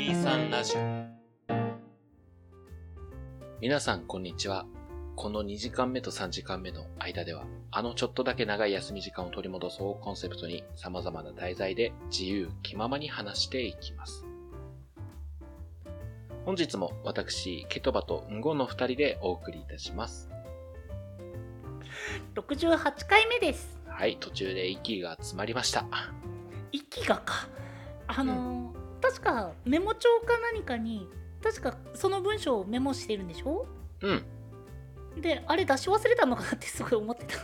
23ラジオ。皆さんこんにちは。この2時間目と3時間目の間ではあのちょっとだけ長い休み時間を取り戻そうコンセプトに様々な題材で自由気ままに話していきます。本日も私ケトバとンゴの2人でお送りいたします。68回目です。はい途中で息が詰まりました。息がか。あのー確かメモ帳か何かに確かその文章をメモしてるんでしょ？うん。であれ出し忘れたのかなってすごい思ってた。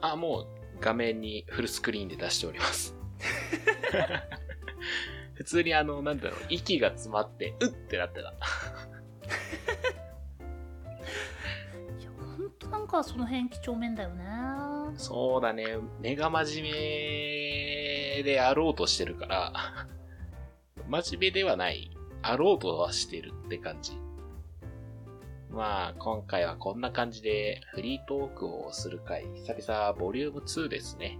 あもう画面にフルスクリーンで出しております。普通にあの、なんだろう、息が詰まって、うってなってた。いやほんとなんかその辺几帳面だよね。そうだね、根が真面目であろうとしてるから、真面目ではない、あろうとはしてるって感じ。まあ、今回はこんな感じでフリートークをする回、久々ボリューム2ですね。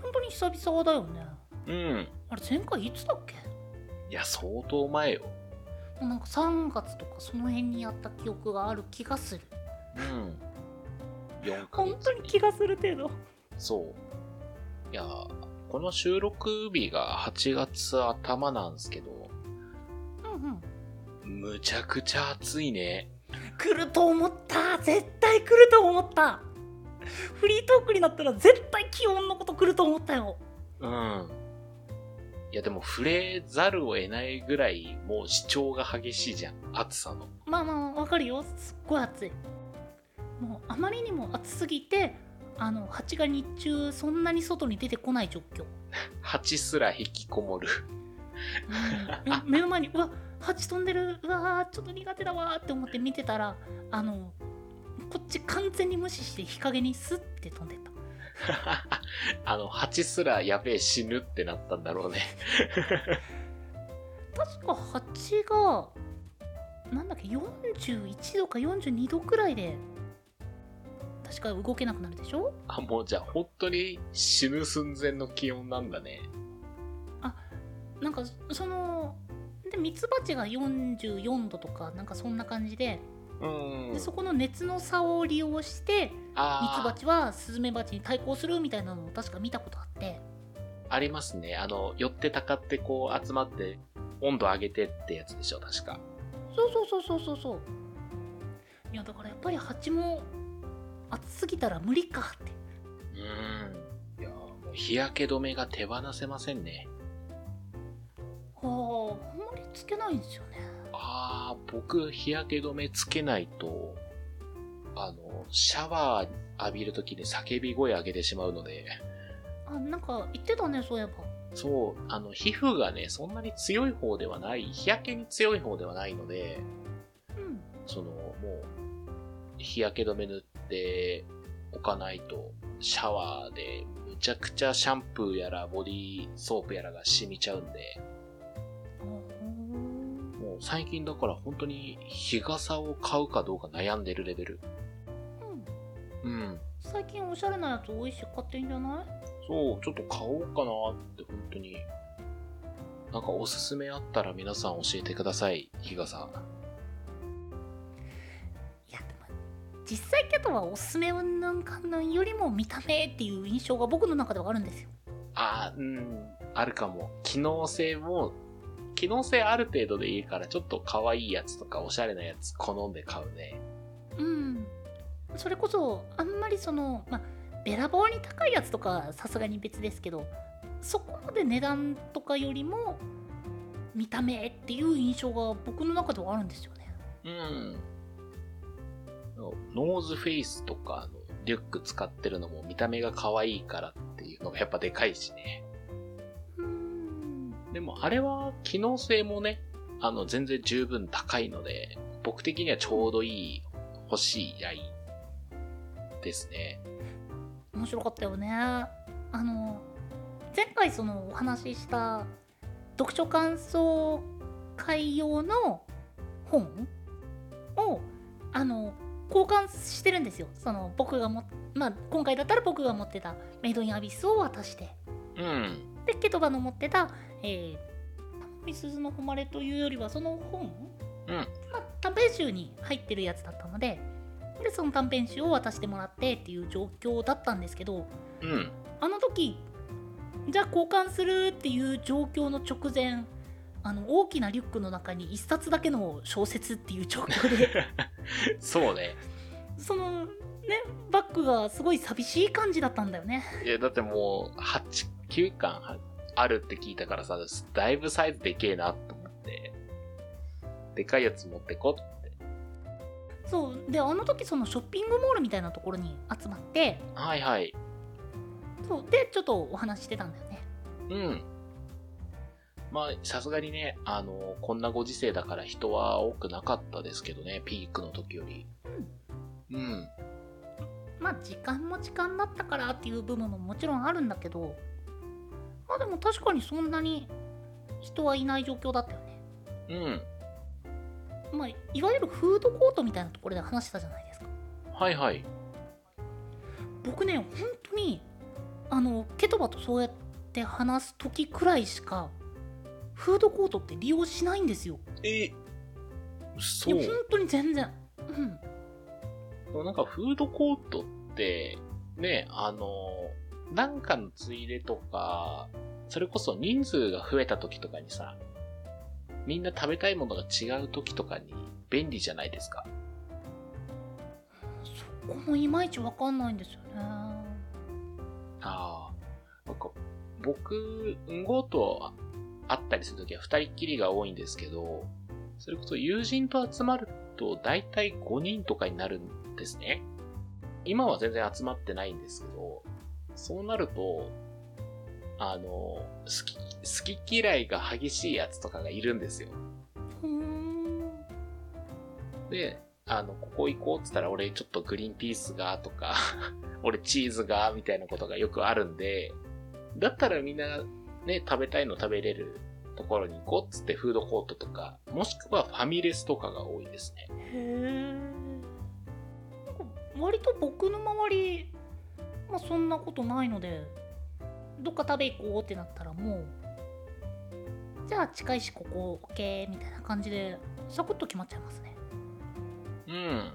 本当に久々だよねうん。あれ前回いつだっけ？いや、相当前よ。もうなんか3月とかその辺にやった記憶がある気がするうん。4ヶ月本当に気がする程度そう。いや、この収録日が8月頭なんですけど、うんうんむちゃくちゃ暑いね。来ると思った絶対来ると思ったフリートークになったら絶対気温のこと来ると思ったようん。いやでも触れざるを得ないぐらいもう主張が激しいじゃん。暑さの。まあまあわかるよすっごい暑いもうあまりにも暑すぎてあの蜂が日中そんなに外に出てこない状況、蜂すら引きこもる。うんえ目の前にうわ蜂飛んでるうわーちょっと苦手だわーって思って見てたらあのこっち完全に無視して日陰にスッて飛んでった あの、蜂すらやべえ死ぬってなったんだろうね。確か蜂がなんだっけ41度か42度くらいで確か動けなくなるでしょ？あ、もうじゃあ本当に死ぬ寸前の気温なんだね。なんかそのでミツバチが44度とかなんかそんな感じで,、うんでそこの熱の差を利用してミツバチはスズメバチに対抗するみたいなのを確か見たことあってありますね。あの、寄ってたかってこう集まって温度上げてってやつでしょ、確か。そうそうそうそうそうそういやだからやっぱり蜂も暑すぎたら無理か。ってうん。いや、もう日焼け止めが手放せませんね。はああんまりつけないんですよね。ああ、僕日焼け止めつけないと、あの、シャワー浴びるときに叫び声上げてしまうので、あなんか言ってたねそういえば。そう、あの、皮膚がね、そんなに強い方ではない、日焼けに強い方ではないので、うん。その、もう、日焼け止め塗っておかないと、シャワーでむちゃくちゃシャンプーやらボディーソープやらが染みちゃうんで、もう最近だから本当に日傘を買うかどうか悩んでるレベル。うんうん。最近おしゃれなやつ多いし買っていいんじゃない？そう、ちょっと買おうかなって本当に。なんかおすすめあったら皆さん教えてください、日傘。実際ケトはおすすめうんぬんかんぬんよりも見た目っていう印象が僕の中ではあるんですよあーうん、あるかも。機能性も、機能性ある程度でいいから、ちょっと可愛いやつとかおしゃれなやつ好んで買うね。うんそれこそあんまりそのまあべらぼうに高いやつとかさすがに別ですけどそこまで値段とかよりも見た目っていう印象が僕の中ではあるんですよねうん。ノースフェイスとかのリュック使ってるのも見た目が可愛いからっていうのがやっぱでかいしね。うんでもあれは機能性もね、あの全然十分高いので、僕的にはちょうどいい、欲しいラインですね。面白かったよねあの前回そのお話しした読書感想会用の本をあの交換してるんですよその僕がもまあ今回だったら僕が持ってたメイドインアビスを渡してうん。でケトバの持ってた、えーみすずの誉れというよりはその本、うんまあ、短編集に入ってるやつだったのででその短編集を渡してもらってっていう状況だったんですけどうん。あの時じゃあ交換するっていう状況の直前あの大きなリュックの中に一冊だけの小説っていう状況で そうね。そのねバッグがすごい寂しい感じだったんだよねいや、だってもう、8、9巻はあるって聞いたからさ、だいぶサイズでけえなと思って、でかいやつ持ってこって。そうであの時そのショッピングモールみたいなところに集まってはいはい。そうでちょっとお話ししてたんだよねうん。まあ、さすがにね、あの、こんなご時世だから人は多くなかったですけどね、ピークの時より。うん。まあ時間も時間だったからっていう部分ももちろんあるんだけどまあでも確かにそんなに人はいない状況だったよねうん。まあいわゆるフードコートみたいなところで話したじゃないですかはいはい。僕ね本当にあのケトバとそうやって話す時くらいしかフードコートって利用しないんですよえ、そいや本当に全然うんなんかフードコートって、ね、あの、なんかのついでとか、それこそ人数が増えた時とかにさ、みんな食べたいものが違う時とかに便利じゃないですか。そこもいまいちわかんないんですよねああ。なんか、僕、うんごと会ったりするときは二人っきりが多いんですけど、それこそ友人と集まると大体5人とかになるんですね。今は全然集まってないんですけど、そうなると、あの、好き、好き嫌いが激しいやつとかがいるんですよ。ふーんで、あの、ここ行こうって言ったら俺ちょっとグリーンピースがとか、俺チーズがみたいなことがよくあるんで、だったらみんなね、食べたいの食べれるところに行こうっつってフードコートとか、もしくはファミレスとかが多いですね。へえ割と僕の周りまあそんなことないのでどっか食べ行こうってなったらもうじゃあ近いしここ OK みたいな感じでサクッと決まっちゃいますねうん。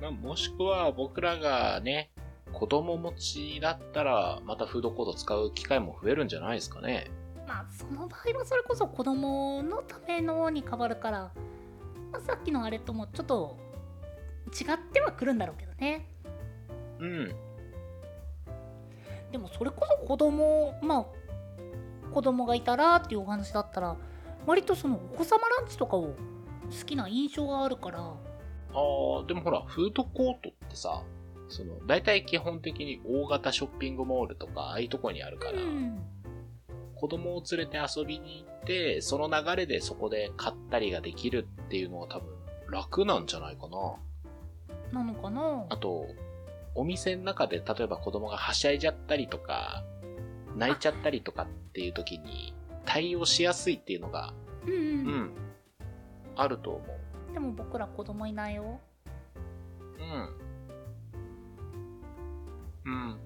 まあ、もしくは僕らがね、子供持ちだったら、またフードコート使う機会も増えるんじゃないですかね。まあその場合はそれこそ子供のためのに変わるから、まあ、さっきのあれともちょっと違ってはくるんだろうけどねうん。でもそれこそ子供まあ子供がいたらっていうお話だったら割とそのお子様ランチとかを好きな印象があるからああ、でもほら、フードコートってさ、その、大体基本的に大型ショッピングモールとか、ああいうとこにあるから、うん子供を連れて遊びに行って、その流れでそこで買ったりができるっていうのが多分楽なんじゃないかな。なのかな？あと、お店の中で例えば子供がはしゃいじゃったりとか、泣いちゃったりとかっていう時に対応しやすいっていうのが、うん、う、うんん、あると思う。でも僕ら子供いないようん。うん。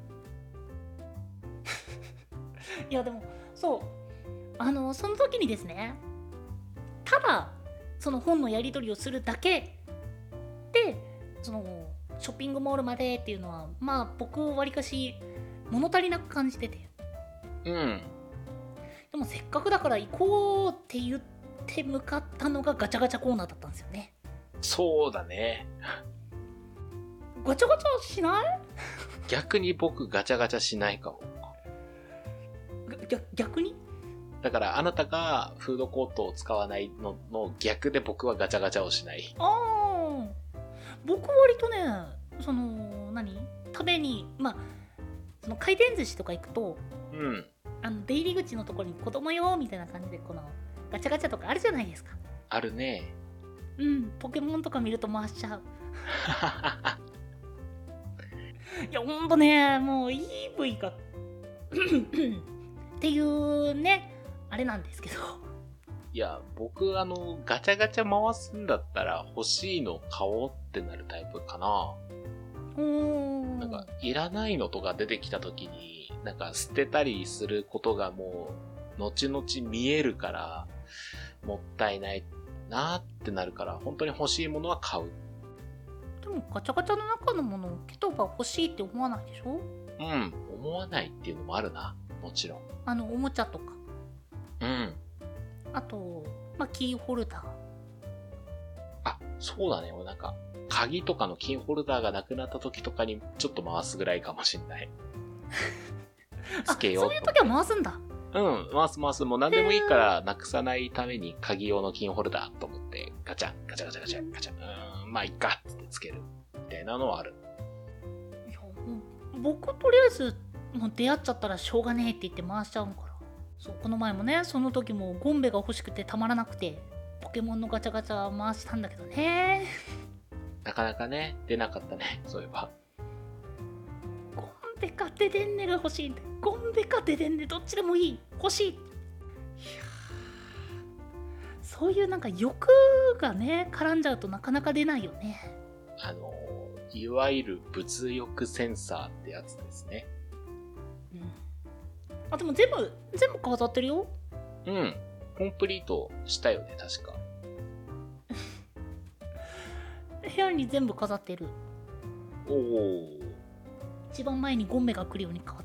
いやでもそうあのその時にですねただその本のやり取りをするだけでそのショッピングモールまでっていうのはまあ僕わりかし物足りなく感じててうん。でもせっかくだから行こうって言って向かったのがガチャガチャコーナーだったんですよねそうだね。ガチャガチャしない？逆に僕ガチャガチャしないかも。逆に？だからあなたがフードコートを使わないのの逆で僕はガチャガチャをしない。ああ僕割とねその何？食べにまあその回転寿司とか行くとうん。あの出入り口のところに子供用みたいな感じでこのガチャガチャとかあるじゃないですかあるね。うんポケモンとか見ると回しちゃう いやほんとねもう EV が っていうねあれなんですけどいや、僕あの、ガチャガチャ回すんだったら欲しいの買おうってなるタイプかな。うーんなんか、いらないのとか出てきた時に、なんか捨てたりすることがもう、後々見えるから、もったいないなってなるから、本当に欲しいものは買う。でもガチャガチャの中のものをケトバ欲しいって思わないでしょ？うん、思わないっていうのもあるな。もちろん。あのおもちゃとかうん。あと、まあ、キーホルダーあ、そうだね。俺なんか、鍵とかのキーホルダーがなくなった時とかにちょっと回すぐらいかもしんない。あつけようとそういう時は回すんだうん、回す回す。もう何でもいいからなくさないために鍵用のキーホルダーと思って、ガチャン、ガチャガチャガチャ、ガチャ。うーん、まあいっか、つってつける。みたいなのはある。いやもう僕とりあえずもう出会っちゃったらしょうがねえって言って回しちゃうからそうこの前もねその時もゴンベが欲しくてたまらなくてポケモンのガチャガチャ回したんだけどねなかなかね、出なかったね、そういえば。ゴンベかデデンネが欲しいんだゴンベかデデンネどっちでもいい欲しいそういうなんか欲がね絡んじゃうとなかなか出ないよねあの、いわゆる物欲センサーってやつですね。うんあでも全部全部飾ってるようん。コンプリートしたよね、確か。部屋に全部飾ってるおお。一番前にゴンベが来るように飾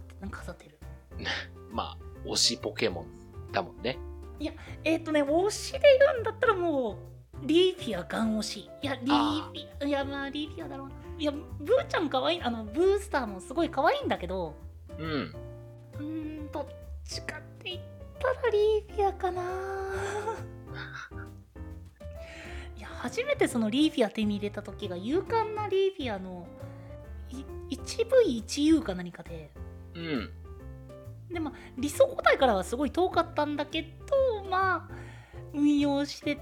ってる まあ、推しポケモンだもんね。えっ、とね推しで言うんだったらもうリーフィアガン推し。いやリーフあィアいやまあリーフィアだろうな。いやブーちゃんかわいいあのブースターもすごい可愛いんだけど。うん。うーんどっちかって言ったらリーフィアかな。いや初めてそのリーフィア手に入れた時が勇敢なリーフィアのい 1V1U か何かで。うん。でまあ理想個体からはすごい遠かったんだけどまあ運用して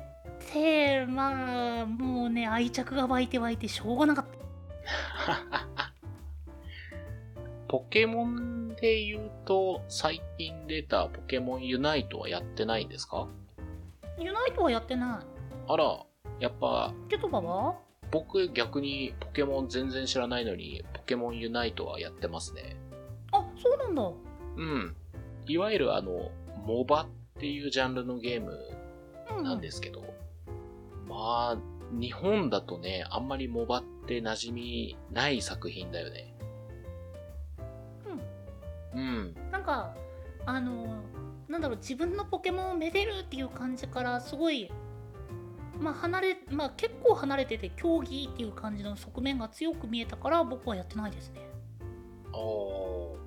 てまあもうね愛着が湧いて湧いてしょうがなかった。ポケモンで言うと、最近出たポケモンユナイトはやってないんですか？ユナイトはやってなあら、やっぱ、いケトバは？僕逆にポケモン全然知らないのに、ポケモンユナイトはやってますね。あそうなんだ。うん。いわゆるあの、モバっていうジャンルのゲームうんなんですけど、まあ、日本だとね、あんまりモバって馴染みない作品だよね。うん。なんかあのなんだろう自分のポケモンをめでるっていう感じからすごいまあ離れまあ結構離れてて競技っていう感じの側面が強く見えたから僕はやってないですねあーだから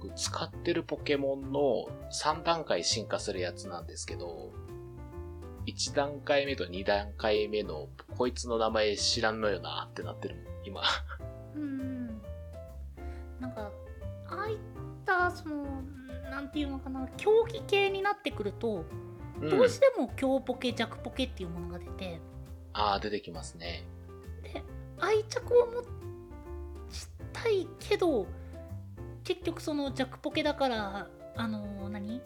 僕使ってるポケモンの3段階進化するやつなんですけど、1段階目と2段階目のこいつの名前知らんのよなってなってるもん、今。うんなんかああいったそのなんていうのかな競技系になってくると、うんどうしても強ポケ弱ポケっていうものが出てああ、出てきますね。で愛着を持ちたいけど結局その弱ポケだからあの何？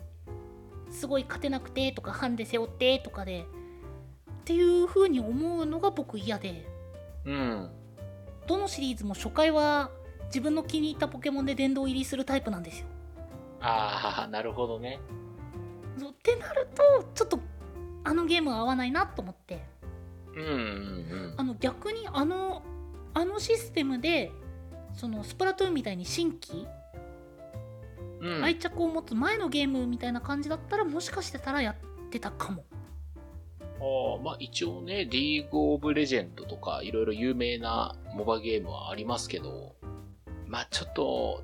すごい勝てなくてとかハンデ背負ってとかでっていう風に思うのが僕嫌でうん。どのシリーズも初回は自分の気に入ったポケモンで殿堂入りするタイプなんですよ。ああ、なるほどね。そうってなるとちょっとあのゲームは合わないなと思ってうんうんあの逆にあのあのシステムでそのスプラトゥーンみたいに新規愛着を持つ前のゲームみたいな感じだったらもしかしてたらやってたかもああ、まあ一応ね、リーグオブレジェンドとかいろいろ有名なモバゲームはありますけど、まあちょっと、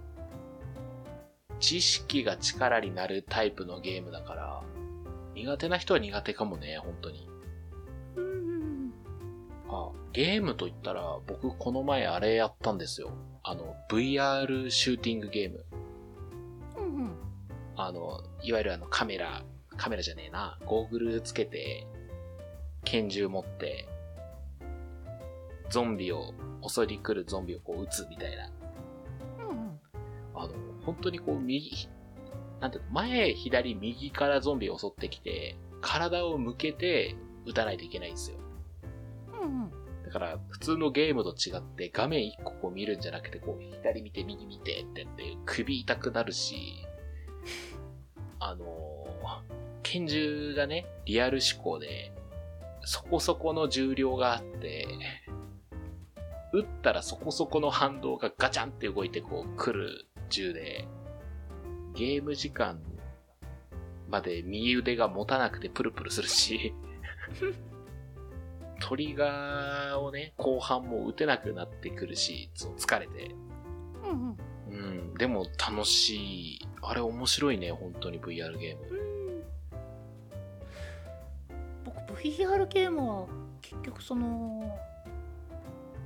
知識が力になるタイプのゲームだから、苦手な人は苦手かもね、本当に。うんあ、ゲームと言ったら、僕この前あれやったんですよ。あの、VR シューティングゲーム。あの、いわゆるあのカメラ、カメラじゃねえな、ゴーグルつけて、拳銃持って、ゾンビを、襲いに来るゾンビをこう撃つみたいな。うんうんあの、本当にこう右、なんていうの、前、左、右からゾンビを襲ってきて、体を向けて撃たないといけないんですよ。うんうんだから、普通のゲームと違って、画面一個こう見るんじゃなくて、こう、左見て、右見てってやって、首痛くなるし、拳銃がね、リアル思考で、そこそこの重量があって、撃ったらそこそこの反動がガチャンって動いてこう来る銃で、ゲーム時間まで右腕が持たなくてプルプルするし、トリガーをね、後半も撃てなくなってくるし、疲れて。うんうん、でも楽しい。あれ面白いね、本当に VR ゲーム。うん僕 VR ゲームは結局その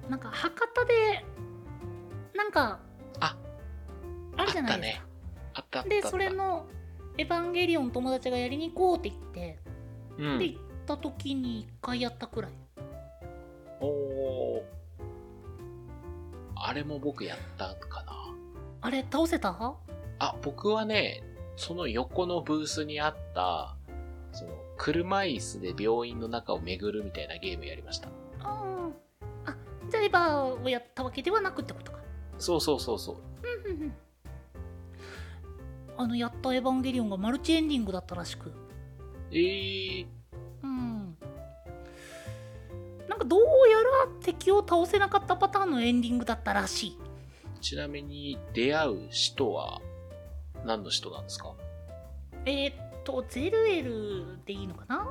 なんか博多でなんかああるじゃないですか。あった。でそれの「エヴァンゲリオン」友達がやりに行こうって言って、うん。で行った時に1回やったくらい。おー。あれも僕やったかな。あれ倒せた？あ、僕はね、その横のブースにあった、その、車椅子で病院の中を巡るみたいなゲームやりました。あー。あじゃあエヴァをやったわけではなくってことか。そうそうそうそう。うんうんうん。あのやった「エヴァンゲリオン」がマルチエンディングだったらしく。えー、うん。なんかどうやら敵を倒せなかったパターンのエンディングだったらしい。ちなみに出会う人は何の人なんですか？えー、っとゼルエルでいいのかな？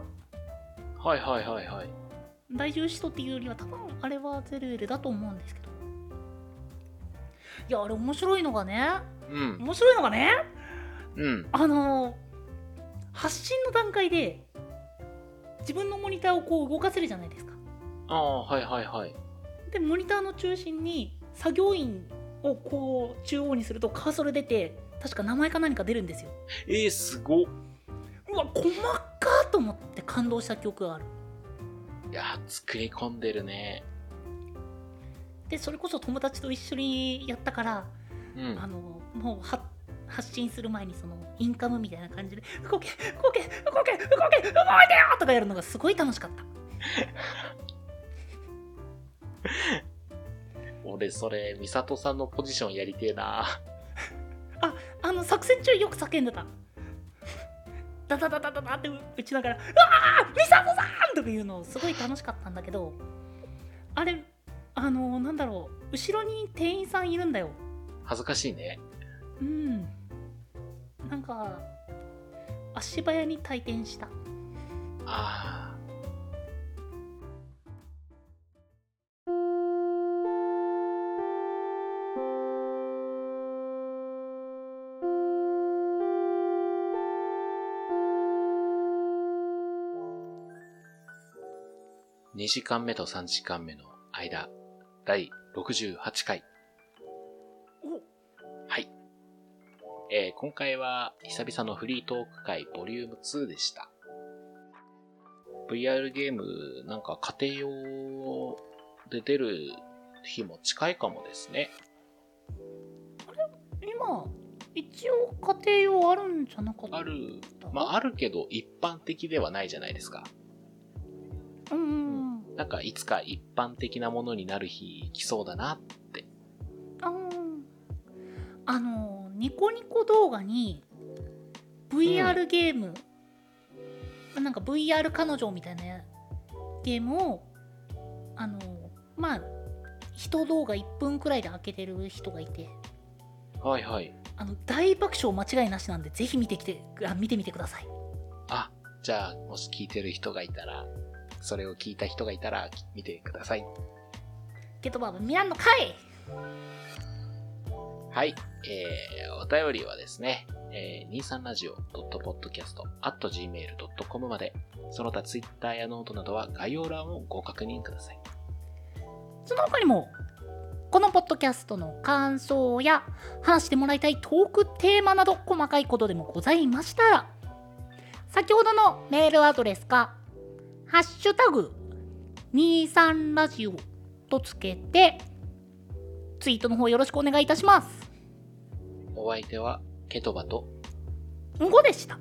はいはいはいはい。大獣使徒っていうよりは多分あれはゼルエルだと思うんですけどいやあれ面白いのがねうん。面白いのがねうん。あのー発信の段階で自分のモニターをこう動かせるじゃないですかああ、はいはいはい。でモニターの中心に作業員をこう中央にするとカーソル出て確か名前か何か出るんですよえー、すごっ。うわ細かーと思って感動した記憶があるいやー、作り込んでるね。でそれこそ友達と一緒にやったから、うんあ。のもうは発信する前にそのインカムみたいな感じで「動け動け動け動け動いてよ!」とかやるのがすごい楽しかった 俺、それ、ミサトさんのポジションやりてえな。あの作戦中よく叫んでたダダダダダダって打ちながら「うわーミサトさん!」とか言うのすごい楽しかったんだけどあれあのなんだろう後ろに店員さんいるんだよ恥ずかしいね。うんなんか足早に退店したああ。2時間目と3時間目の間、第68回。はい。えー今回は久々のフリートーク会ボリューム2でした。VR ゲームなんか家庭用で出る日も近いかもですね。今一応家庭用あるんじゃなかった？ある、まああるけど一般的ではないじゃないですか。うんなんかいつか一般的なものになる日来そうだなって。あのニコニコ動画に VR ゲーム、なんか VR 彼女みたいなゲームをあのまあ一動画1分くらいで開けてる人がいてはいはい。あの大爆笑間違いなしなんでぜひ見てきてあ見てみてくださいあ、じゃあもし聞いてる人がいたら、それを聞いた人がいたら見てください。ゲットバーブ見らんのかいはい。えー、お便りはですね、えー、23radio.podcast.gmail.com まで、その他 Twitter やノートなどは概要欄をご確認ください。その他にもこのポッドキャストの感想や話してもらいたいトークテーマなど細かいことでもございましたら先ほどのメールアドレスか「ハッシュタグ #23 ラジオ」とつけてツイートの方よろしくお願いいたします。お相手は、ケトバと、んごでした。